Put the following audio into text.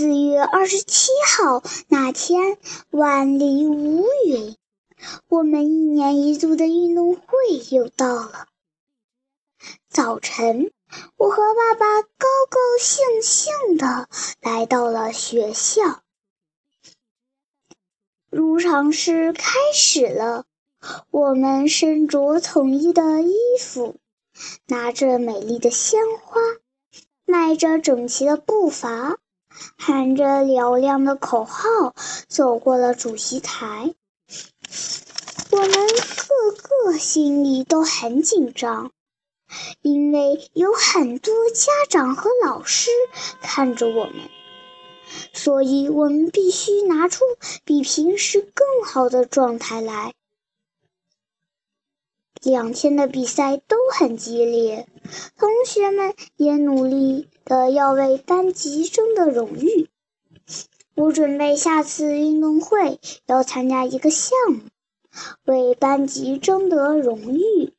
四月二十七号那天，万里无云，我们一年一度的运动会又到了。早晨，我和爸爸高高兴兴地来到了学校。入场式开始了，我们身着统一的衣服，拿着美丽的鲜花，迈着整齐的步伐。喊着嘹亮的口号，走过了主席台。我们个个心里都很紧张，因为有很多家长和老师看着我们，所以我们必须拿出比平时更好的状态来。两天的比赛都很激烈，同学们也努力的要为班级争得荣誉。我准备下次运动会要参加一个项目，为班级争得荣誉。